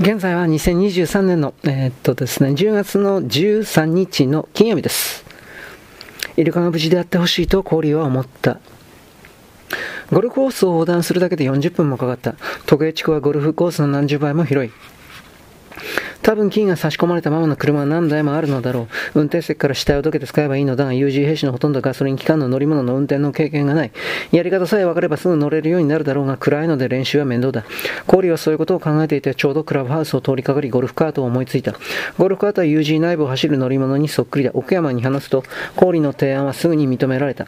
現在は2023年の、えー、っとですね、10月の13日の金曜日です。イルカが無事であってほしいと氷は思った。ゴルフコースを横断するだけで40分もかかった。時計地区はゴルフコースの何十倍も広い。多分金が差し込まれたままの車は何台もあるのだろう。運転席から死体をどけて使えばいいのだが、UG 兵士のほとんどガソリン機関の乗り物の運転の経験がない。やり方さえ分かればすぐ乗れるようになるだろうが、暗いので練習は面倒だ。コーリーはそういうことを考えていて、ちょうどクラブハウスを通りかかり、ゴルフカートを思いついた。ゴルフカートは UG 内部を走る乗り物にそっくりだ。奥山に話すと、コーリーの提案はすぐに認められた。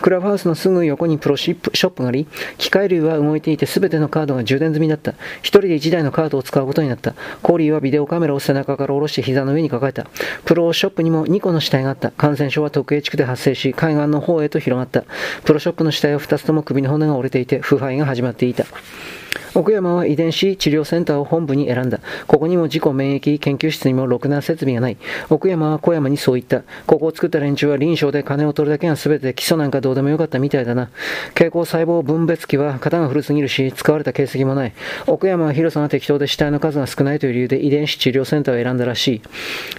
クラブハウスのすぐ横にプロシップショップがあり、機械類は動いていて全てのカードが充電済みだった。一人で1台のカードを使うことになった。コーリーはビデオカメラを背中から下ろして膝の上に抱えた。プロショップにも2個の死体があった。感染症は特営地区で発生し、海岸の方へと広がった。プロショップの死体は2つとも首の骨が折れていて、腐敗が始まっていた。奥山は遺伝子治療センターを本部に選んだ。ここにも自己免疫研究室にもろくな設備がない。奥山は小山にそう言った。ここを作った連中は臨床で金を取るだけが全て基礎なんかどうでもよかったみたいだな。蛍光細胞分別器は型が古すぎるし、使われた形跡もない。奥山は広さが適当で死体の数が少ないという理由で遺伝子治療センターを選んだらし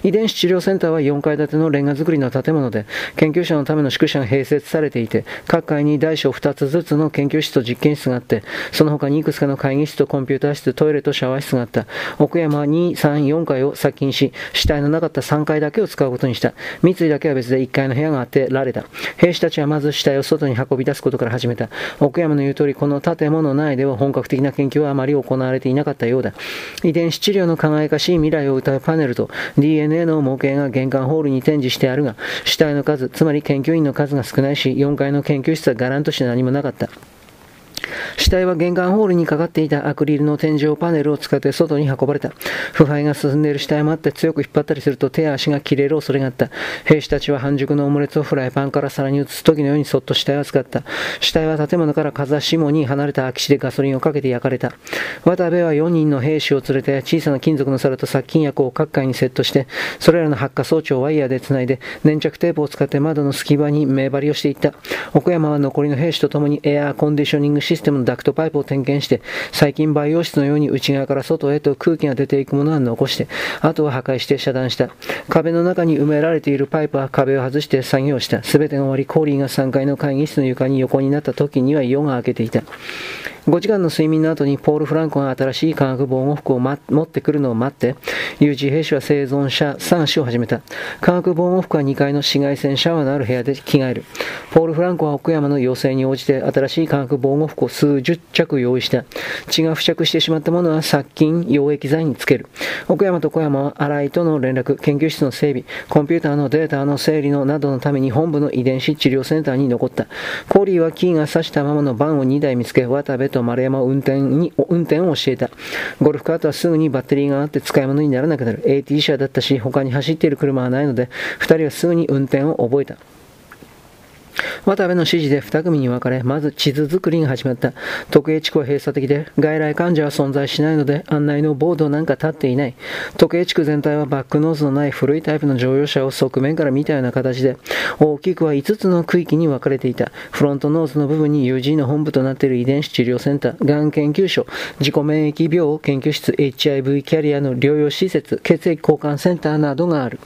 い。遺伝子治療センターは4階建てのレンガ造りの建物で、研究者のための宿舎が併設されていて、各階に大小2つずつの研究室と実験室があって、その他にいくつかの会議室とコンピューター室、トイレとシャワー室があった。奥山は2、3、4階を殺菌し、死体のなかった3階だけを使うことにした。三井だけは別で1階の部屋があってられた。兵士たちはまず死体を外に運び出すことから始めた。奥山の言う通り、この建物内では本格的な研究はあまり行われていなかったようだ。遺伝子治療の輝かしい未来を歌うパネルと DNA の模型が玄関ホールに展示してあるが、死体の数、つまり研究員の数が少ないし、4階の研究室はガランとして何もなかった。死体は玄関ホールにかかっていたアクリルの天井パネルを使って外に運ばれた。腐敗が進んでいる死体もあって強く引っ張ったりすると手や足が切れる恐れがあった。兵士たちは半熟のオムレツをフライパンから皿に移す時のようにそっと死体を扱った。死体は建物から風下に離れた空き地でガソリンをかけて焼かれた。渡部は4人の兵士を連れて小さな金属の皿と殺菌薬を各階にセットして、それらの発火装置をワイヤーで繋いで粘着テープを使って窓の隙間に目張りをしていった。奥山は残りの兵士と共にエアーコンディショニングシステムのダクトパイプを点検して、細菌培養室のように内側から外へと空気が出ていくものは残して、あとは破壊して遮断した。壁の中に埋められているパイプは壁を外して作業した。すべてが終わり、コーリーが3階の会議室の床に横になった時には夜が明けていた。5時間の睡眠の後にポール・フランコが新しい化学防護服を、ま、持ってくるのを待って、有事兵士は生存者探しを始めた。化学防護服は2階の紫外線シャワーのある部屋で着替える。ポール・フランコは奥山の要請に応じて新しい化学防護服を数十着用意した。血が付着してしまったものは殺菌、溶液剤につける。奥山と小山は新井との連絡、研究室の整備、コンピューターのデータの整理のなどのために本部の遺伝子治療センターに残った。コーリーはキーが刺したままのバンを2台見つけ、渡部と丸山を運転に、運転を教えた。ゴルフカートはすぐにバッテリーがあって使い物にならなくなる。AT 車だったし、他に走っている車はないので、2人はすぐに運転を覚えた。渡部の指示で2組に分かれ、まず地図作りが始まった。特営地区は閉鎖的で、外来患者は存在しないので、案内のボードなんか立っていない。特営地区全体はバックノーズのない古いタイプの乗用車を側面から見たような形で、大きくは5つの区域に分かれていた。フロントノーズの部分に UG の本部となっている遺伝子治療センター、がん研究所、自己免疫病研究室、HIV キャリアの療養施設、血液交換センターなどがある。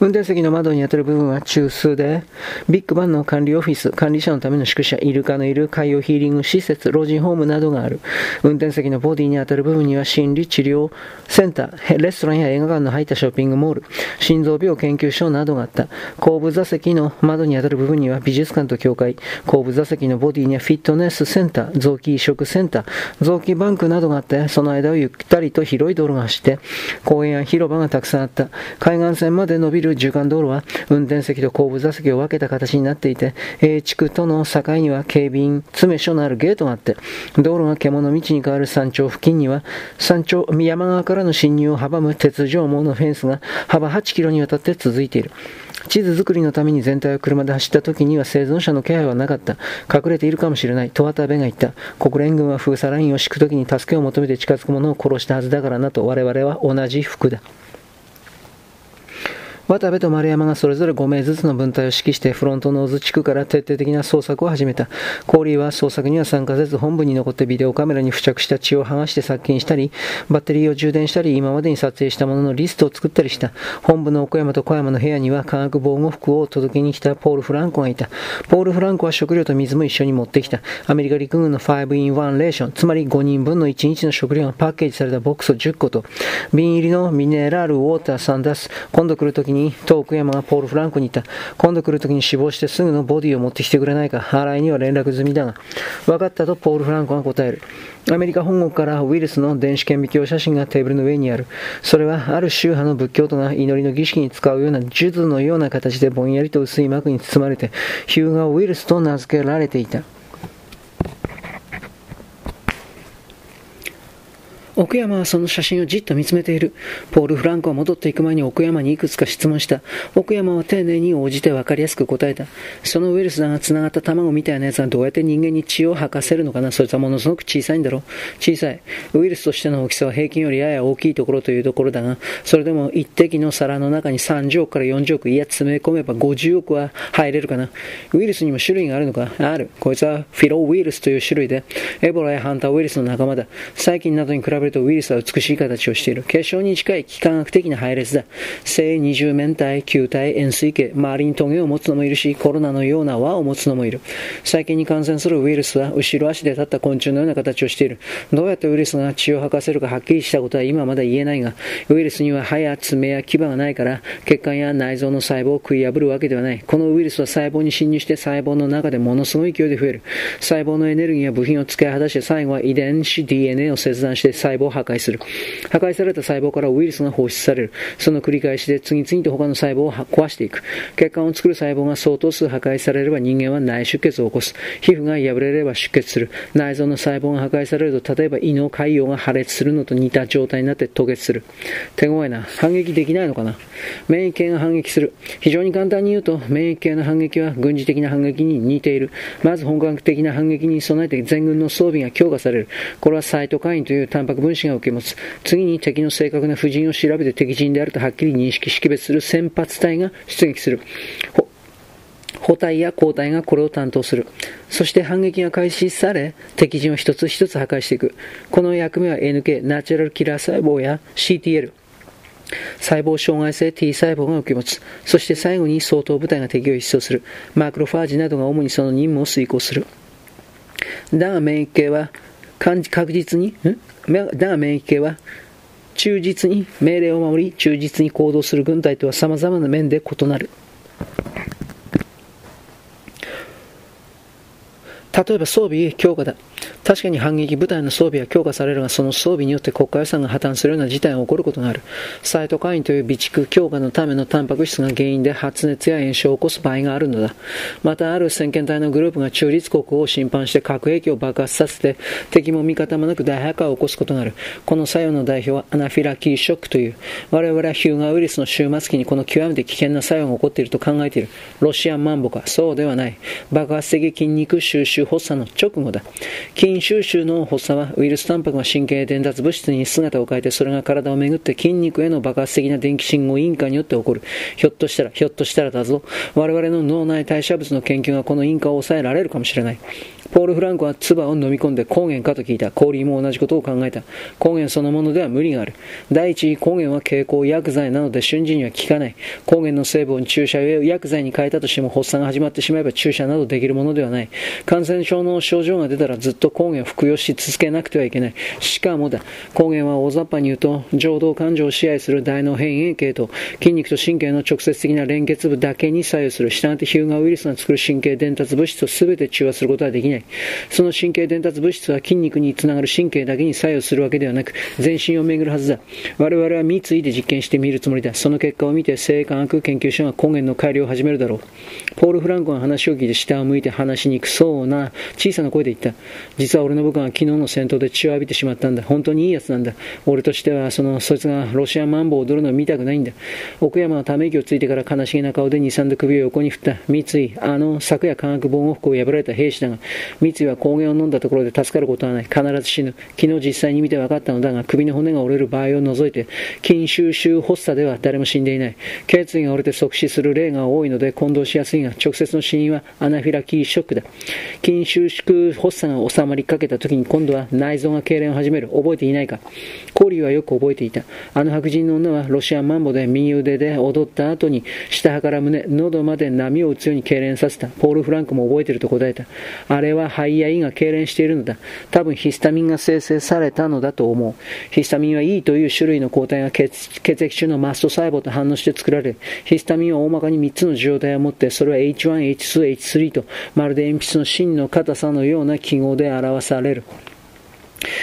運転席の窓に当たる部分は中枢で、ビッグバンの管理オフィス、管理者のための宿舎、イルカのいる海洋ヒーリング施設、老人ホームなどがある。運転席のボディに当たる部分には心理治療センター、レストランや映画館の入ったショッピングモール、心臓病研究所などがあった。後部座席の窓に当たる部分には美術館と教会、後部座席のボディにはフィットネスセンター、臓器移植センター、臓器バンクなどがあって、その間をゆったりと広い道路が走って、公園や広場がたくさんあった。海岸線まで伸びるる縦貫道路は運転席と後部座席を分けた形になっていて、A 地区との境には警備員詰め所のあるゲートがあって、道路が獣道に変わる山頂付近には、山頂、山側からの侵入を阻む鉄条網のフェンスが幅8キロにわたって続いている。地図作りのために全体を車で走った時には生存者の気配はなかった。隠れているかもしれない。と渡部が言った。国連軍は封鎖ラインを敷く時に助けを求めて近づく者を殺したはずだからなと我々は同じ服だ。渡部と丸山がそれぞれ5名ずつの分隊を指揮してフロントノーズ地区から徹底的な捜索を始めた。コーリーは捜索には参加せず本部に残ってビデオカメラに付着した血を剥がして殺菌したり、バッテリーを充電したり、今までに撮影したもののリストを作ったりした。本部の奥山と小山の部屋には化学防護服を届けに来たポール・フランコがいた。ポール・フランコは食料と水も一緒に持ってきた。アメリカ陸軍の 5-in-1 レーション、つまり5人分の1日の食料がパッケージされたボックスを10個と、瓶入りのミネラルウォーター3ダス、今度来るときにトーク山がポール・フランコに言った。今度来るときに死亡してすぐのボディを持ってきてくれないか。払いには連絡済みだが。分かったとポール・フランコが答える。アメリカ本国からウイルスの電子顕微鏡写真がテーブルの上にある。それはある宗派の仏教徒が祈りの儀式に使うような術のような形でぼんやりと薄い膜に包まれて、ヒューガーウイルスと名付けられていた。奥山はその写真をじっと見つめている。ポール・フランコは戻っていく前に奥山にいくつか質問した。奥山は丁寧に応じて分かりやすく答えた。そのウイルスが繋がった卵みたいなやつはどうやって人間に血を吐かせるのかなそいつはものすごく小さいんだろう小さい。ウイルスとしての大きさは平均よりやや大きいところというところだが、それでも一滴の皿の中に30億から40億、いや詰め込めば50億は入れるかな。ウイルスにも種類があるのか？ある。こいつはフィロウイルスという種類で、エボラやハンターウイルスの仲間だ。細菌などに比べるるとウイルスは美しい形をしている。結晶に近い幾何学的な配列だ。正二重面体、球体、円錐形、周りにトゲを持つのもいるし、コロナのような輪を持つのもいる。細菌に感染するウイルスは、後ろ足で立った昆虫のような形をしている。どうやってウイルスが血を吐かせるかはっきりしたことは今まだ言えないが、ウイルスには歯や爪や牙がないから、血管や内臓の細胞を食い破るわけではない。このウイルスは細胞に侵入して細胞の中でものすごい勢いで増える。細胞のエネルギーや部品を使い果たして最後は遺伝子 DNA を切断して細胞を破壊する。破壊された細胞からウイルスが放出される。その繰り返しで次々と他の細胞を壊していく。血管を作る細胞が相当数破壊されれば人間は内出血を起こす。皮膚が破れれば出血する。内臓の細胞が破壊されると、例えば胃の潰瘍が破裂するのと似た状態になって吐血する。手強いな。反撃できないのかな免疫系が反撃する。非常に簡単に言うと、免疫系の反撃は軍事的な反撃に似ている。まず本格的な反撃に備えて全軍の装備が強化される。これはサイトカインというタンパク分子が受け持つ。次に敵の正確な布陣を調べて敵陣であるとはっきり認識識別する先発隊が出撃する。補隊や交代がこれを担当する。そして反撃が開始され、敵陣を一つ一つ破壊していく。この役目は NK、ナチュラルキラー細胞や CTL、細胞障害性 T 細胞が受け持つ。そして最後に相当部隊が敵を一掃する。マクロファージなどが主にその任務を遂行する。だが免疫系は確実に、だが免疫系は？忠実に？命令を守り忠実に行動する軍隊とはさまざまな面で異なる。例えば装備強化だ。確かに反撃部隊の装備は強化されるが、その装備によって国家予算が破綻するような事態が起こることがある。サイトカインという備蓄強化のためのタンパク質が原因で発熱や炎症を起こす場合があるのだ。また、ある先見隊のグループが中立国を侵犯して核兵器を爆発させて、敵も味方もなく大破壊を起こすことがある。この作用の代表はアナフィラキーショックという、我々はヒューガウイルスの終末期にこの極めて危険な作用が起こっていると考えている。ロシアンマンボか。そうではない。爆発的筋肉収集発作の直後だ。筋収集の発作はウイルスタンパクが神経伝達物質に姿を変えてそれが体をめぐって筋肉への爆発的な電気信号因果によって起こる。ひょっとしたら、ひょっとしたらだぞ。我々の脳内代謝物の研究がこの因果を抑えられるかもしれない。ポール・フランクは唾を飲み込んで抗原かと聞いた。氷も同じことを考えた。抗原そのものでは無理がある。第一、抗原は経口薬剤なので瞬時には効かない。抗原の成分を注射薬剤に変えたとしても発作が始まってしまえば注射などできるものではない。感染症の症状が出たらずっと抗原を服用し続けなくてはいけない。しかもだ。抗原は大雑把に言うと、情動感情を支配する大脳変異系と筋肉と神経の直接的な連結部だけに作用する。したがってヒューガウイルスが作る神経伝達物質を全て中和することはできない。その神経伝達物質は筋肉につながる神経だけに作用するわけではなく、全身を巡るはずだ。我々は三井で実験してみるつもりだ。その結果を見て、生化学研究所が根源の改良を始めるだろう。ポール・フランコが話を聞いて下を向いて話しにくそうな小さな声で言った。実は俺の部下が昨日の戦闘で血を浴びてしまったんだ。本当にいいやつなんだ。俺としては、その、そいつがロシアマンボを踊るのを見たくないんだ。奥山はため息をついてから悲しげな顔で二三度首を横に振った。三井、あの、昨夜化学防護服を破られた兵士だが、三井は抗原を飲んだところで助かることはない。必ず死ぬ。昨日実際に見て分かったのだが、首の骨が折れる場合を除いて、筋収集発作では誰も死んでいない。頸椎が折れて即死する例が多いので混同しやすいが、直接の死因はアナフィラキーショックだ。筋収縮発作が収まりかけた時に今度は内臓が痙攣を始める。覚えていないかコーリーはよく覚えていた。あの白人の女はロシアンマンボで右腕で踊った後に下腹から胸、喉まで波を打つように痙攣させた。ポール・フランクも覚えていると答えた。あれはは肺や胃が痙攣しているのだ。多分ヒスタミンが生成されたのだと思う。ヒスタミンは E という種類の抗体が血血液中のマスト細胞と反応して作られる。ヒスタミンは大まかに3つの受容体を持って、それは H1、H2、H3 と、まるで鉛筆の芯の硬さのような記号で表される。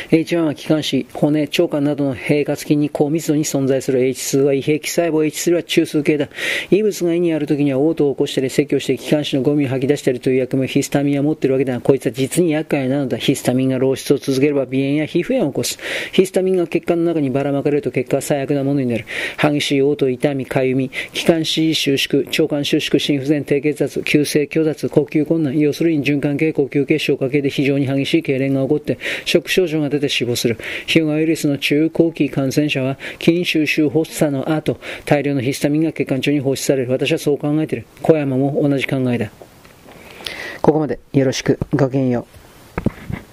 H1 は気管支、骨、腸管などの平滑筋に高密度に存在する H2 は胃壁細胞、H3 は中枢系だ。異物が胃にある時には嘔吐を起こしたり、説教して気管支のゴミを吐き出したりという役目をヒスタミンは持っているわけだが、こいつは実に厄介なのだ。ヒスタミンが漏出を続ければ鼻炎や皮膚炎を起こす。ヒスタミンが血管の中にばらまかれると結果は最悪なものになる。激しい嘔吐、痛み、かゆみ、気管支収縮、腸管収縮、心不全、低血圧、急性虚脱、呼吸困難、要するに循環系、呼吸系、消化系で非常に激しい痙攣が起こって、ショック症状が出て死亡する。ヒューガウイルスの中後期感染者は筋収集発作の後、大量のヒスタミンが血管中に放出される。私はそう考えている。小山も同じ考えだ。ここまでよろしく。ごきげんよう。